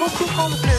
beaucoup France Bleu.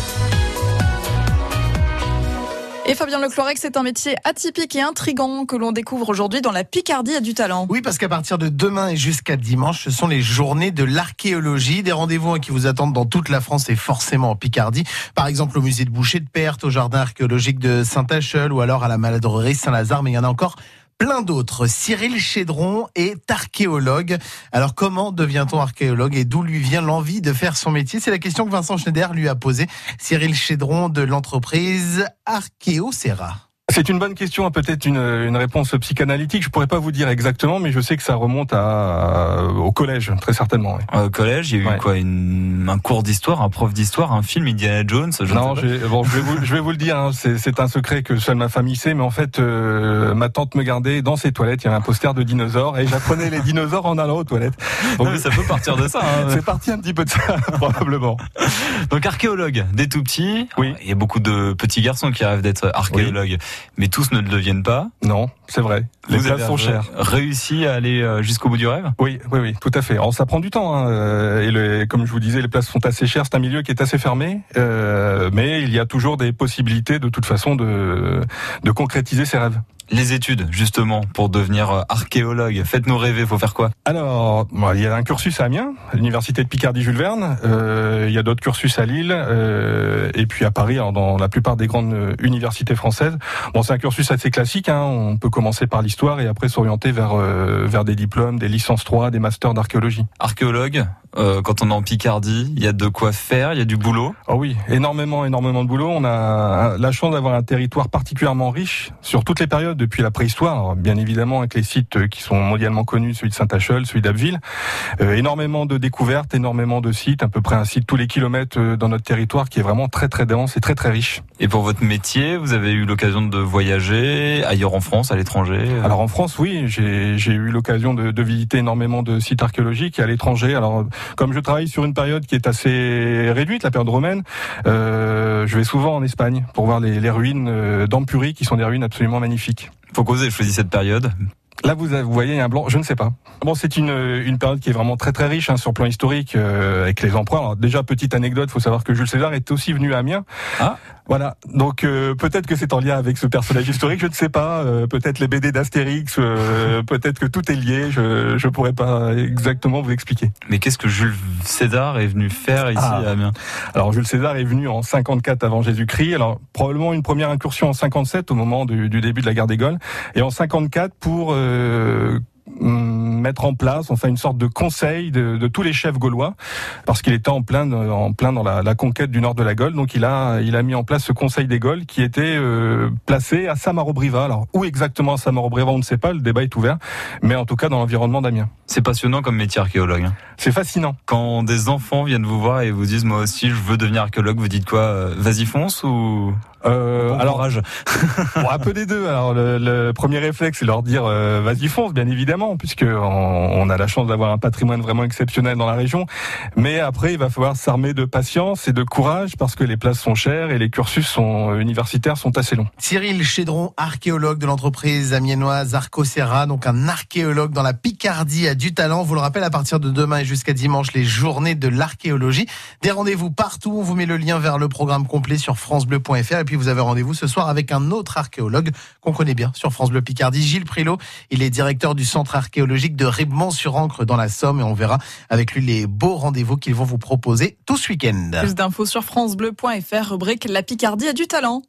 Et Fabien Leclorex, c'est un métier atypique et intrigant que l'on découvre aujourd'hui dans la Picardie à du talent. Oui, parce qu'à partir de demain et jusqu'à dimanche, ce sont les journées de l'archéologie, des rendez-vous qui vous attendent dans toute la France et forcément en Picardie. Par exemple au musée de Boucher de Perthes, au jardin archéologique de Saint-Achel ou alors à la maladrerie Saint-Lazare, mais il y en a encore plein d'autres. Cyril Chédron est archéologue. Alors comment devient-on archéologue et d'où lui vient l'envie de faire son métier? C'est la question que Vincent Schneider lui a posée. Cyril Chédron de l'entreprise Archéocera. C'est une bonne question, hein, peut-être une, une, réponse psychanalytique. Je pourrais pas vous dire exactement, mais je sais que ça remonte à, au collège, très certainement. Oui. Au collège, il y a eu quoi une, Un cours d'histoire, un prof d'histoire, un film Indiana Jones je Non, bon, je vais, vous, je vais vous le dire. Hein, c'est un secret que seule ma famille sait, mais en fait, euh, ma tante me gardait dans ses toilettes. Il y avait un poster de dinosaures et j'apprenais les dinosaures en allant aux toilettes. Donc, non, mais ça peut partir de ça. Hein. c'est parti un petit peu de ça, probablement. Donc archéologue, des tout petits. Oui. Il y a beaucoup de petits garçons qui rêvent d'être archéologues, oui. Mais tous ne le deviennent pas. Non, c'est vrai. Les Vous places sont chères. Réussi à aller euh, jusqu'au bout du rêve? Oui, oui, oui, tout à fait. Alors ça prend du temps. Hein. euh, Et le, comme je vous disais, les places sont assez chères. C'est un milieu qui est assez fermé, euh, mais il y a toujours des possibilités de toute façon de, de concrétiser ses rêves. Les études, justement, pour devenir archéologue. Faites-nous rêver, faut faire quoi? Alors, bon, il y a un cursus à Amiens, l'université de Picardie Jules Verne. Euh, il y a d'autres cursus à Lille euh, et puis à Paris, dans la plupart des grandes universités françaises. Bon, c'est un cursus assez classique. Hein. On peut commencer par l'histoire et après s'orienter vers euh, vers des diplômes, des licences 3, des masters d'archéologie. Archéologue, euh, quand on est en Picardie, il y a de quoi faire, il y a du boulot. Oh oui, énormément, énormément de boulot. On a la chance d'avoir un territoire particulièrement riche sur toutes les périodes depuis la préhistoire. Alors, bien évidemment, avec les sites qui sont mondialement connus, celui de Saint-Achel, celui d'Abbeville. Euh, énormément de découvertes, énormément de sites, à peu près un site tous les kilomètres euh, dans notre territoire qui est vraiment très très dense et très très riche. Et pour votre métier, vous avez eu l'occasion de voyager ailleurs en France, à l'étranger Alors en France, oui, j'ai eu l'occasion de, de visiter énormément de sites archéologiques et à l'étranger. Alors comme je travaille sur une période qui est assez réduite, la période romaine, euh, je vais souvent en Espagne pour voir les, les ruines d'Ampurie, qui sont des ruines absolument magnifiques. Faut causer, choisi cette période. Là, vous, vous voyez un blanc, je ne sais pas. Bon, c'est une, une période qui est vraiment très très riche hein, sur le plan historique euh, avec les empereurs. Alors, déjà, petite anecdote, faut savoir que Jules César est aussi venu à Amiens. Ah. Voilà, donc euh, peut-être que c'est en lien avec ce personnage historique, je ne sais pas. Euh, peut-être les BD d'Astérix, euh, peut-être que tout est lié. Je je pourrais pas exactement vous expliquer. Mais qu'est-ce que Jules César est venu faire ici Ah. à Amiens? Alors Jules César est venu en 54 avant Jésus-Christ. Alors probablement une première incursion en 57 au moment du, du début de la guerre des Gaules, et en 54 pour euh, mettre en place. Enfin une sorte de conseil de, de tous les chefs gaulois parce qu'il était en plein en plein dans la, la, conquête du nord de la Gaule. Donc il a il a mis en place ce conseil des Gaules qui était euh, placé à Samarobriva alors où exactement à Samarobriva on ne sait pas. Le débat est ouvert. Mais en tout cas dans l'environnement d'Amiens C'est passionnant comme métier archéologue. hein. c'est fascinant. Quand des enfants viennent vous voir et vous disent moi aussi je veux devenir archéologue, vous dites quoi euh, Vas-y fonce ou? Euh, alors courage Bon, un peu des deux. Alors le, le premier réflexe, c'est leur dire euh, vas-y fonce, bien évidemment, puisque on, on a la chance d'avoir un patrimoine vraiment exceptionnel dans la région. Mais après, il va falloir s'armer de patience et de courage parce que les places sont chères et les cursus sont, universitaires sont assez longs. Cyril Chédron, archéologue de l'entreprise amiénoise Arcosera, donc un archéologue dans la Picardie à du talent. Vous le rappelle, à partir de demain et jusqu'à dimanche, les journées de l'archéologie. Des rendez-vous partout. On vous met le lien vers le programme complet sur francebleu.fr. Et puis vous avez rendez-vous ce soir avec un autre archéologue qu'on connaît bien sur France Bleu Picardie, Gilles Prilot. Il est directeur du centre archéologique de Ribemont-sur-Ancre dans la Somme et on verra avec lui les beaux rendez-vous qu'ils vont vous proposer tout ce week-end. Plus d'infos sur francebleu.fr, rubrique La Picardie a du talent.